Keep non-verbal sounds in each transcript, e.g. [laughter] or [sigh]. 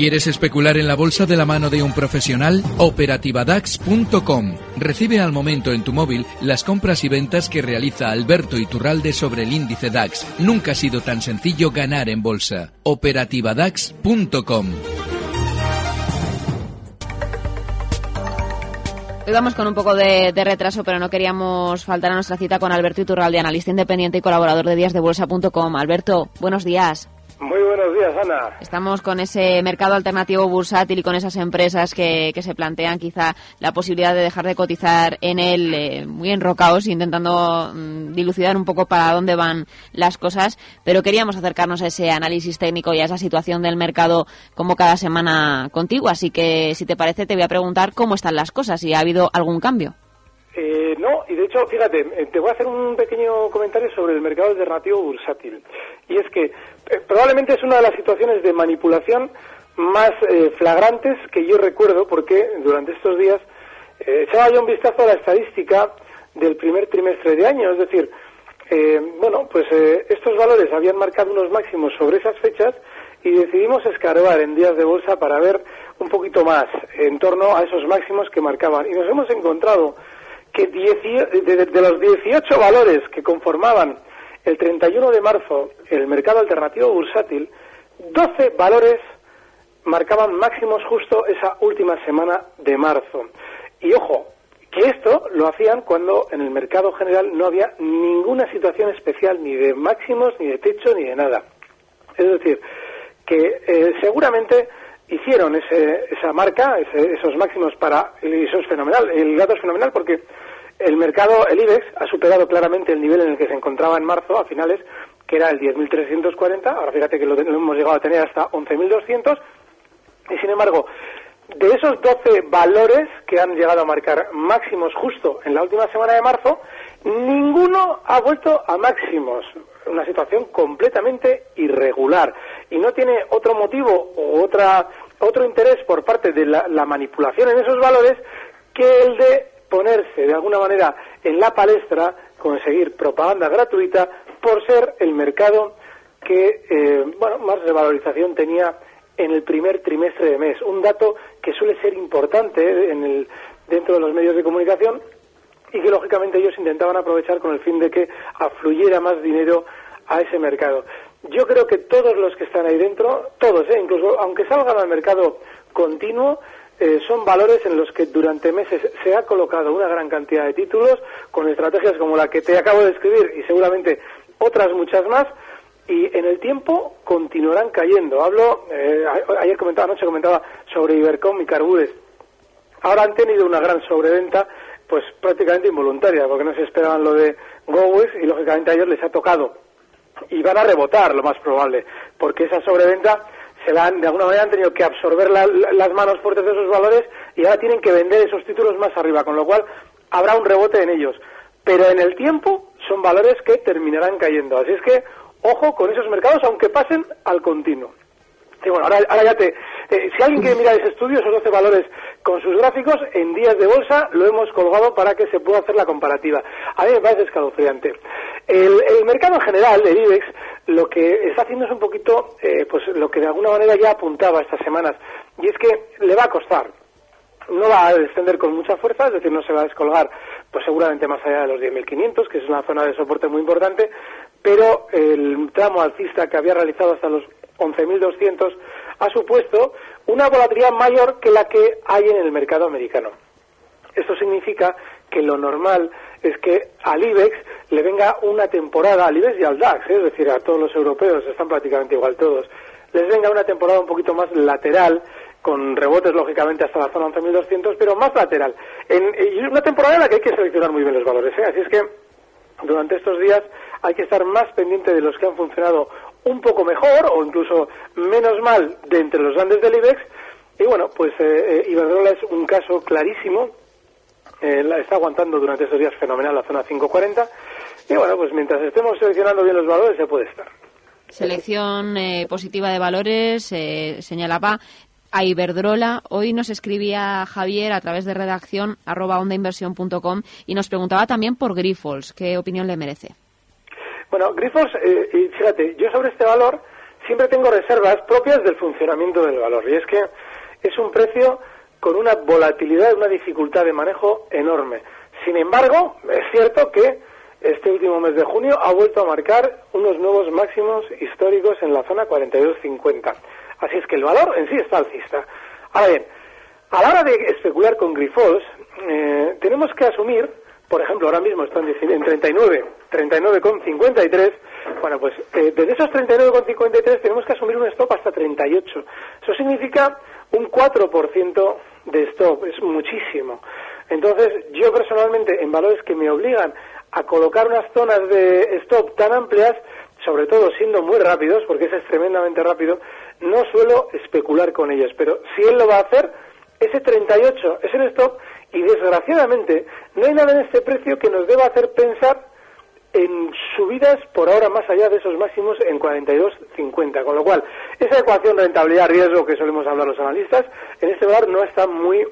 ¿Quieres especular en la bolsa de la mano de un profesional? Operativadax.com. Recibe al momento en tu móvil las compras y ventas que realiza Alberto Iturralde sobre el índice DAX. Nunca ha sido tan sencillo ganar en bolsa. Operativadax.com. Hoy vamos con un poco de, retraso, pero no queríamos faltar a nuestra cita con Alberto Iturralde, analista independiente y colaborador de díasdebolsa.com. Alberto, buenos días. Muy buenos días, Ana. Estamos con ese mercado alternativo bursátil y con esas empresas que, que se plantean quizá la posibilidad de dejar de cotizar en él, eh, muy enrocados, intentando mm, dilucidar un poco para dónde van las cosas. Pero queríamos acercarnos a ese análisis técnico y a esa situación del mercado como cada semana contigo. Así que, si te parece, te voy a preguntar cómo están las cosas, si ha habido algún cambio. Eh, no, y de hecho, fíjate, eh, te voy a hacer un pequeño comentario sobre el mercado alternativo bursátil. Y es que probablemente es una de las situaciones de manipulación más eh, flagrantes que yo recuerdo, porque durante estos días eh, echaba yo un vistazo a la estadística del primer trimestre de año, es decir, bueno, pues estos valores habían marcado unos máximos sobre esas fechas y decidimos escarbar en días de bolsa para ver un poquito más en torno a esos máximos que marcaban. Y nos hemos encontrado que de, de los 18 valores que conformaban el 31 de marzo, el mercado alternativo bursátil, 12 valores marcaban máximos justo esa última semana de marzo. Y ojo, que esto lo hacían cuando en el mercado general no había ninguna situación especial, ni de máximos, ni de techo, ni de nada. Es decir, que eh, seguramente hicieron ese, esa marca, esos máximos para, y eso es fenomenal, el dato es fenomenal porque el mercado, el IBEX, ha superado claramente el nivel en el que se encontraba en marzo, a finales, que era el 10.340. Ahora fíjate que lo, hemos llegado a tener hasta 11.200. Y sin embargo, de esos 12 valores que han llegado a marcar máximos justo en la última semana de marzo, ninguno ha vuelto a máximos. Una situación completamente irregular. Y no tiene otro motivo o otra, otro interés por parte de la manipulación en esos valores que el de ponerse de alguna manera en la palestra, conseguir propaganda gratuita por ser el mercado que eh, bueno, más revalorización tenía en el primer trimestre de mes. Un dato que suele ser importante eh, en el, dentro de los medios de comunicación y que lógicamente ellos intentaban aprovechar con el fin de que afluyera más dinero a ese mercado. Yo creo que todos los que están ahí dentro, todos, ¿eh? incluso aunque salgan al mercado continuo, eh, son valores en los que durante meses se ha colocado una gran cantidad de títulos con estrategias como la que te acabo de escribir y seguramente otras muchas más y en el tiempo continuarán cayendo. Hablo, eh, ayer comentaba, anoche comentaba sobre Ibercom y Carbures. Ahora han tenido una gran sobreventa, pues prácticamente involuntaria, porque no se esperaban lo de Gowes y lógicamente a ellos les ha tocado. Y van a rebotar, lo más probable, porque esa sobreventa se de alguna manera han tenido que absorber las manos fuertes de esos valores y ahora tienen que vender esos títulos más arriba, con lo cual habrá un rebote en ellos. Pero en el tiempo son valores que terminarán cayendo. Así es que ojo con esos mercados, aunque pasen al continuo. Y bueno, ahora, ahora ya te... Eh, si alguien quiere mirar ese estudio, esos 12 valores con sus gráficos, en días de bolsa lo hemos colgado para que se pueda hacer la comparativa. A mí me parece escalofriante. El, el mercado en general, el IBEX, lo que está haciendo es un poquito, eh, pues lo que de alguna manera ya apuntaba estas semanas, y es que le va a costar. No va a descender con mucha fuerza, es decir, no se va a descolgar, pues seguramente más allá de los 10.500, que es una zona de soporte muy importante, pero el tramo alcista que había realizado hasta los 11.200 ha supuesto una volatilidad mayor que la que hay en el mercado americano. Esto significa que lo normal es que al IBEX le venga una temporada, al IBEX y al DAX, ¿eh? es decir, a todos los europeos, están prácticamente igual todos, les venga una temporada un poquito más lateral, con rebotes lógicamente hasta la zona 11.200, pero más lateral. En, y una temporada en la que hay que seleccionar muy bien los valores, ¿eh? así es que durante estos días hay que estar más pendiente de los que han funcionado un poco mejor o incluso menos mal de entre los grandes del IBEX. Y bueno, pues eh, eh Iberdrola es un caso clarísimo eh, la está aguantando durante estos días fenomenal la zona 540. Y bueno, pues mientras estemos seleccionando bien los valores, se puede estar. Selección eh, positiva de valores, eh, señalaba a Iberdrola. Hoy nos escribía Javier a través de redacción arroba ondainversión.com y nos preguntaba también por Grifols. ¿Qué opinión le merece? Bueno, Grifols, eh, fíjate, yo sobre este valor siempre tengo reservas propias del funcionamiento del valor. Y es que es un precio con una volatilidad, una dificultad de manejo enorme. Sin embargo, es cierto que este último mes de junio ha vuelto a marcar unos nuevos máximos históricos en la zona 42.50. Así es que el valor en sí está alcista. Ahora bien, a la hora de especular con grifos, eh, tenemos que asumir, por ejemplo, ahora mismo están en 39, 39,53. Bueno, pues eh, desde esos 39,53 tenemos que asumir un stop hasta 38. Eso significa un 4% de stop, es muchísimo. Entonces, yo personalmente, en valores que me obligan a colocar unas zonas de stop tan amplias, sobre todo siendo muy rápidos, porque ese es tremendamente rápido, no suelo especular con ellos. Pero si él lo va a hacer, ese 38 es el stop y desgraciadamente no hay nada en este precio que nos deba hacer pensar en subidas por ahora más allá de esos máximos en 42.50. Con lo cual, esa ecuación rentabilidad-riesgo que solemos hablar los analistas, en este valor no está muy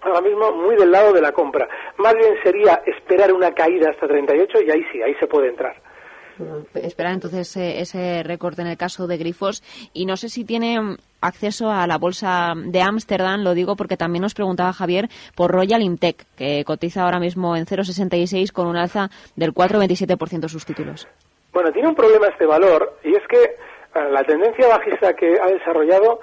ahora mismo muy del lado de la compra. Más bien sería esperar una caída hasta 38 y ahí sí, ahí se puede entrar. Esperar entonces ese, ese recorte en el caso de Grifos y no sé si tiene acceso a la bolsa de Ámsterdam, lo digo porque también nos preguntaba Javier por Royal Intec, que cotiza ahora mismo en 0,66 con un alza del 4,27% sus títulos. Bueno, tiene un problema este valor y es que eh, la tendencia bajista que ha desarrollado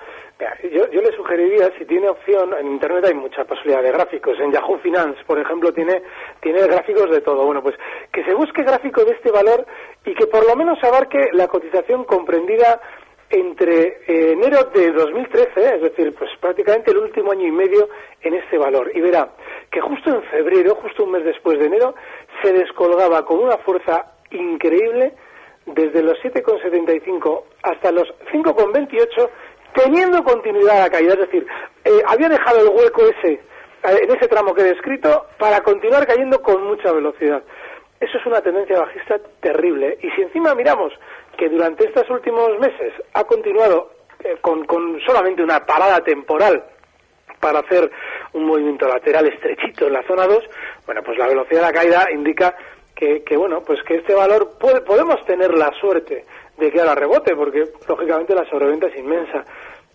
yo, yo, le sugeriría, si tiene opción, en Internet hay mucha posibilidad de gráficos. En Yahoo Finance, por ejemplo, tiene, tiene gráficos de todo. Bueno, pues que se busque gráfico de este valor y que por lo menos abarque la cotización comprendida entre eh, enero de 2013, es decir, pues prácticamente el último año y medio en este valor. Y verá que justo en febrero, justo un mes después de enero, se descolgaba con una fuerza increíble desde los 7,75 hasta los 5,28 teniendo continuidad la caída, es decir, eh, había dejado el hueco ese, eh, en ese tramo que he descrito, para continuar cayendo con mucha velocidad. Eso es una tendencia bajista terrible. Y si encima miramos que durante estos últimos meses ha continuado eh, con, solamente una parada temporal para hacer un movimiento lateral estrechito en la zona 2, bueno, pues la velocidad de la caída indica que, bueno, pues que este valor podemos tener la suerte de que haga rebote, porque lógicamente la sobreventa es inmensa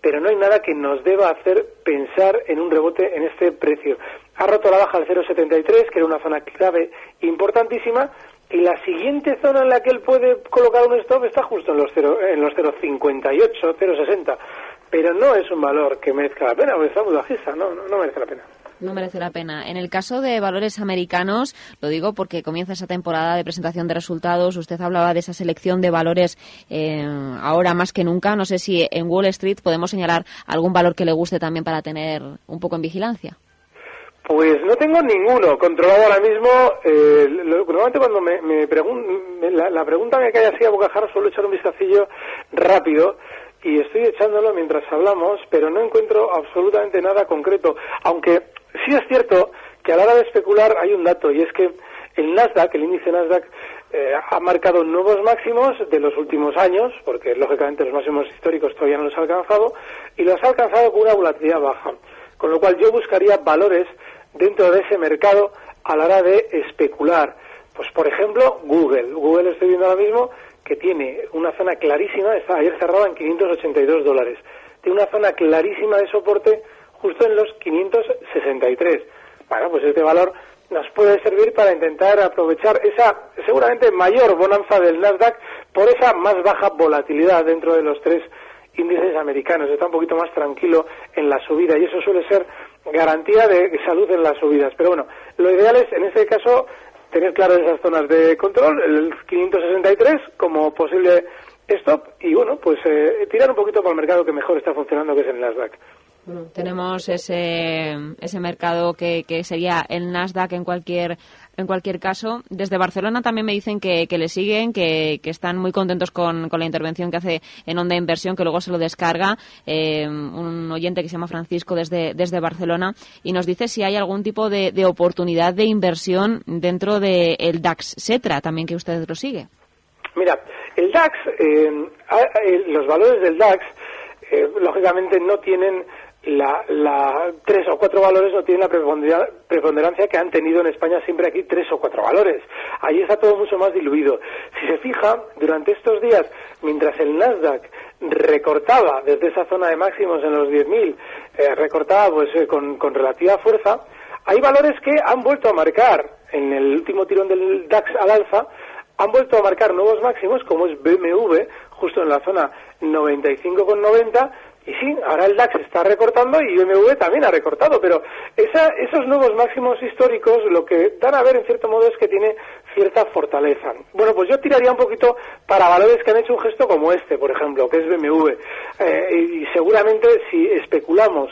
pero no hay nada que nos deba hacer pensar en un rebote en este precio. Ha roto la baja al 0,73, que era una zona clave importantísima, y la siguiente zona en la que él puede colocar un stop está justo en los 0, en los 0,58, 0,60, pero no es un valor que merezca la pena, porque está muy bajista, no, no merece la pena no merece la pena. En el caso de valores americanos, lo digo porque comienza esa temporada de presentación de resultados. Usted hablaba de esa selección de valores eh, ahora más que nunca. No sé si en Wall Street podemos señalar algún valor que le guste también para tener un poco en vigilancia. Pues no tengo ninguno controlado ahora mismo. Eh, normalmente cuando me, me la, la, pregunta me cae así a bocajarro suelo echar un vistacillo rápido y estoy echándolo mientras hablamos, pero no encuentro absolutamente nada concreto. Aunque Sí es cierto que a la hora de especular hay un dato y es que el Nasdaq, el índice Nasdaq, eh, ha marcado nuevos máximos de los últimos años, porque lógicamente los máximos históricos todavía no los ha alcanzado, y los ha alcanzado con una volatilidad baja. Con lo cual yo buscaría valores dentro de ese mercado a la hora de especular. Pues por ejemplo, Google. Google estoy viendo ahora mismo que tiene una zona clarísima, está ayer cerrada en 582 dólares. Tiene una zona clarísima de soporte justo en los 563. Bueno, pues este valor nos puede servir para intentar aprovechar esa seguramente mayor bonanza del Nasdaq por esa más baja volatilidad dentro de los tres índices americanos. Está un poquito más tranquilo en la subida y eso suele ser garantía de salud en las subidas. Pero bueno, lo ideal es en este caso tener claro esas zonas de control, el 563 como posible stop y bueno, pues eh, tirar un poquito por el mercado que mejor está funcionando que es el Nasdaq tenemos ese, ese mercado que, que sería el Nasdaq en cualquier en cualquier caso. Desde Barcelona también me dicen que, que le siguen, que, que, están muy contentos con, con, la intervención que hace en Onda Inversión, que luego se lo descarga eh, un oyente que se llama Francisco desde, desde Barcelona y nos dice si hay algún tipo de, de oportunidad de inversión dentro del DAX Setra, también que usted lo sigue. Mira, el DAX, eh, los valores del DAX, eh, lógicamente no tienen la, la, tres o cuatro valores no tienen la preponderancia que han tenido en España siempre aquí tres o cuatro valores. Ahí está todo mucho más diluido. Si se fija, durante estos días, mientras el Nasdaq recortaba desde esa zona de máximos en los 10.000, eh, recortaba pues eh, con, con relativa fuerza, hay valores que han vuelto a marcar en el último tirón del DAX al alza, han vuelto a marcar nuevos máximos, como es BMW, justo en la zona 95,90, y sí, ahora el DAX está recortando y BMW también ha recortado, pero esa, esos nuevos máximos históricos lo que dan a ver en cierto modo es que tiene cierta fortaleza. Bueno, pues yo tiraría un poquito para valores que han hecho un gesto como este, por ejemplo, que es BMW. Eh, y seguramente si especulamos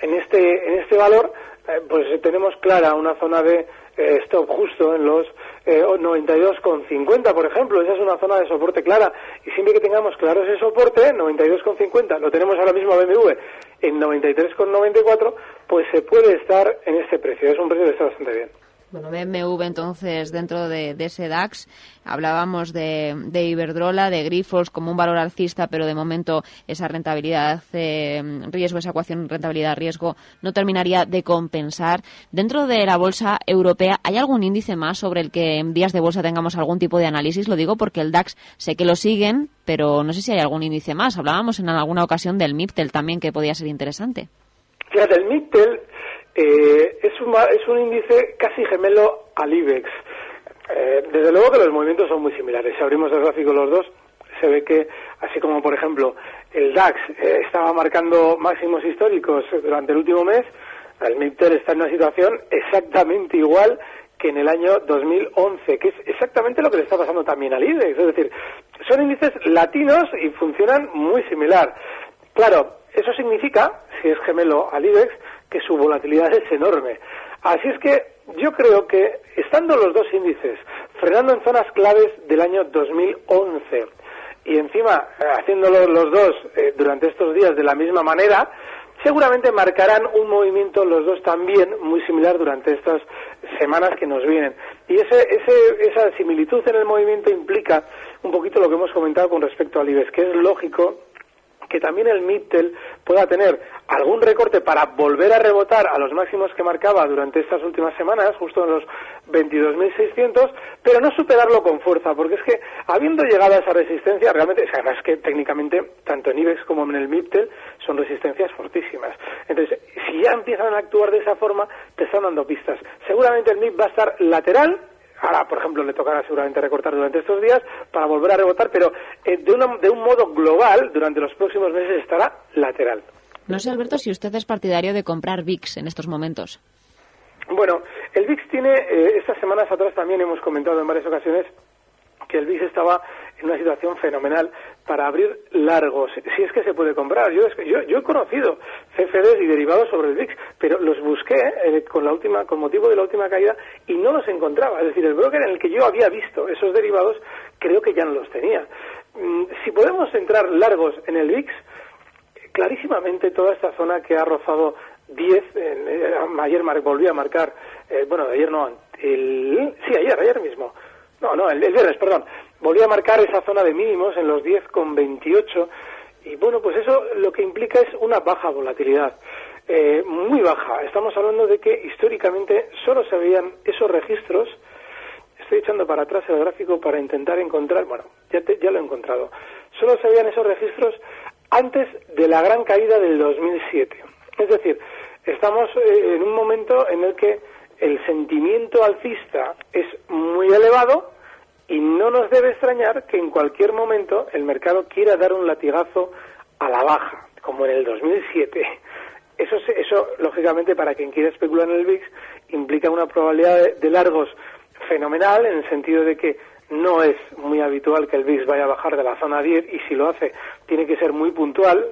en este, en este valor, eh, pues tenemos clara una zona de eh, stop justo en los eh, 92,50, por ejemplo. Esa es una zona de soporte clara. Y siempre que tengamos claro ese soporte, 92,50, lo tenemos ahora mismo a BMW en 93,94, pues se puede estar en este precio. Es un precio que está bastante bien. Bueno, BMW entonces dentro de, ese DAX hablábamos de, Iberdrola, de Grifos como un valor alcista, pero de momento esa rentabilidad eh, riesgo, esa ecuación rentabilidad riesgo no terminaría de compensar. Dentro de la bolsa europea, ¿hay algún índice más sobre el que en días de bolsa tengamos algún tipo de análisis? Lo digo porque el DAX sé que lo siguen, pero no sé si hay algún índice más. Hablábamos en alguna ocasión del MIPTEL también que podía ser interesante. Fíjate, el MIPTEL eh, es, un, es un índice casi gemelo al IBEX. Eh, desde luego que los movimientos son muy similares. Si abrimos el gráfico los dos, se ve que, así como por ejemplo el DAX eh, estaba marcando máximos históricos durante el último mes, el MIPTEL está en una situación exactamente igual que en el año 2011, que es exactamente lo que le está pasando también al IBEX. Es decir, son índices latinos y funcionan muy similar. Claro, eso significa, si es gemelo al IBEX, que su volatilidad es enorme. Así es que yo creo que estando los dos índices frenando en zonas claves del año 2011 y encima eh, haciéndolo los dos eh, durante estos días de la misma manera, seguramente marcarán un movimiento los dos también muy similar durante estas semanas que nos vienen. Y ese, esa similitud en el movimiento implica un poquito lo que hemos comentado con respecto al IBEX, que es lógico que también el MIPTEL pueda tener algún recorte para volver a rebotar a los máximos que marcaba durante estas últimas semanas, justo en los 22.600, pero no superarlo con fuerza, porque es que habiendo llegado a esa resistencia, realmente, además que técnicamente, tanto en IBEX como en el MIPTEL, son resistencias fortísimas. Entonces, si ya empiezan a actuar de esa forma, te están dando pistas. Seguramente el MIP va a estar lateral Ahora, por ejemplo, le tocará seguramente recortar durante estos días para volver a rebotar, pero eh, de, de un modo global, durante los próximos meses estará lateral. No sé, Alberto, si usted es partidario de comprar VIX en estos momentos. Bueno, el VIX tiene, eh, estas semanas atrás también hemos comentado en varias ocasiones que el VIX estaba en una situación fenomenal para abrir largos, si es que se puede comprar. Yo, yo, yo he conocido CFDs y derivados sobre el VIX, pero los busqué eh, con, la última, con motivo de la última caída y no los encontraba. Es decir, el broker en el que yo había visto esos derivados creo que ya no los tenía. Mm, si podemos entrar largos en el VIX, clarísimamente toda esta zona que ha rozado 10, eh, ayer volví a marcar, eh, bueno, ayer no, el, sí, ayer, ayer mismo, no, no, el, viernes, perdón, volví a marcar esa zona de mínimos en los 10,28 y bueno, pues eso lo que implica es una baja volatilidad. Eh, muy baja. Estamos hablando de que históricamente solo se veían esos registros. Estoy echando para atrás el gráfico para intentar encontrar, bueno, ya, ya lo he encontrado. Solo se veían esos registros antes de la gran caída del 2007. Es decir, estamos eh, en un momento en el que el sentimiento alcista es muy elevado y no nos debe extrañar que en cualquier momento el mercado quiera dar un latigazo a la baja, como en el 2007. Eso, eso lógicamente, para quien quiera especular en el VIX, implica una probabilidad de, largos fenomenal, en el sentido de que no es muy habitual que el VIX vaya a bajar de la zona 10 y si lo hace tiene que ser muy puntual.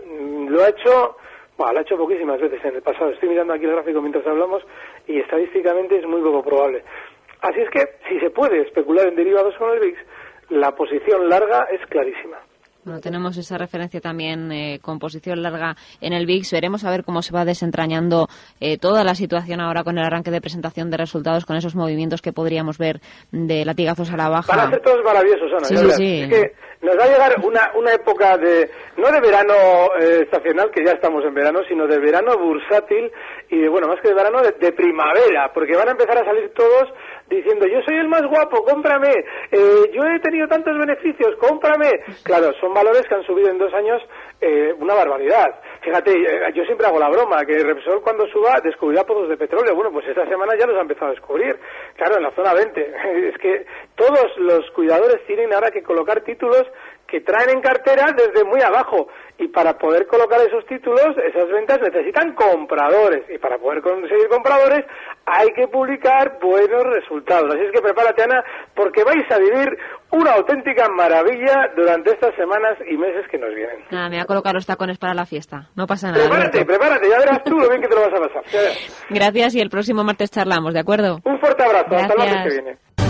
Lo ha hecho bueno, lo ha hecho poquísimas veces en el pasado. Estoy mirando aquí el gráfico mientras hablamos y estadísticamente es muy poco probable. Así es que, si se puede especular en derivados con el VIX, la posición larga es clarísima. Bueno, tenemos esa referencia también eh, con posición larga en el VIX. Veremos a ver cómo se va desentrañando eh, toda la situación ahora con el arranque de presentación de resultados, con esos movimientos que podríamos ver de latigazos a la baja. Van a ser todos maravillosos, Ana. Sí, sí, sí. Es que nos va a llegar una, una época de, no de verano eh, estacional, que ya estamos en verano, sino de verano bursátil y de, bueno, más que de verano, de, primavera, porque van a empezar a salir todos diciendo yo soy el más guapo, cómprame, eh, yo he tenido tantos beneficios, cómprame. Claro, son valores que han subido en dos años eh, una barbaridad. Fíjate, eh, yo siempre hago la broma, que Repsol cuando suba descubrirá pozos de petróleo. Bueno, pues esta semana ya los ha empezado a descubrir. Claro, en la zona 20. [laughs] Es que todos los cuidadores tienen ahora que colocar títulos que traen en cartera desde muy abajo. Y para poder colocar esos títulos, esas ventas necesitan compradores. Y para poder conseguir compradores hay que publicar buenos resultados. Así es que prepárate, Ana, porque vais a vivir una auténtica maravilla durante estas semanas y meses que nos vienen. Nada, me voy a colocar los tacones para la fiesta. No pasa nada. Prepárate, prepárate, ya verás tú lo bien que te lo vas a pasar. [laughs] Gracias y el próximo martes charlamos, ¿de acuerdo? Un fuerte abrazo, hasta el martes que viene.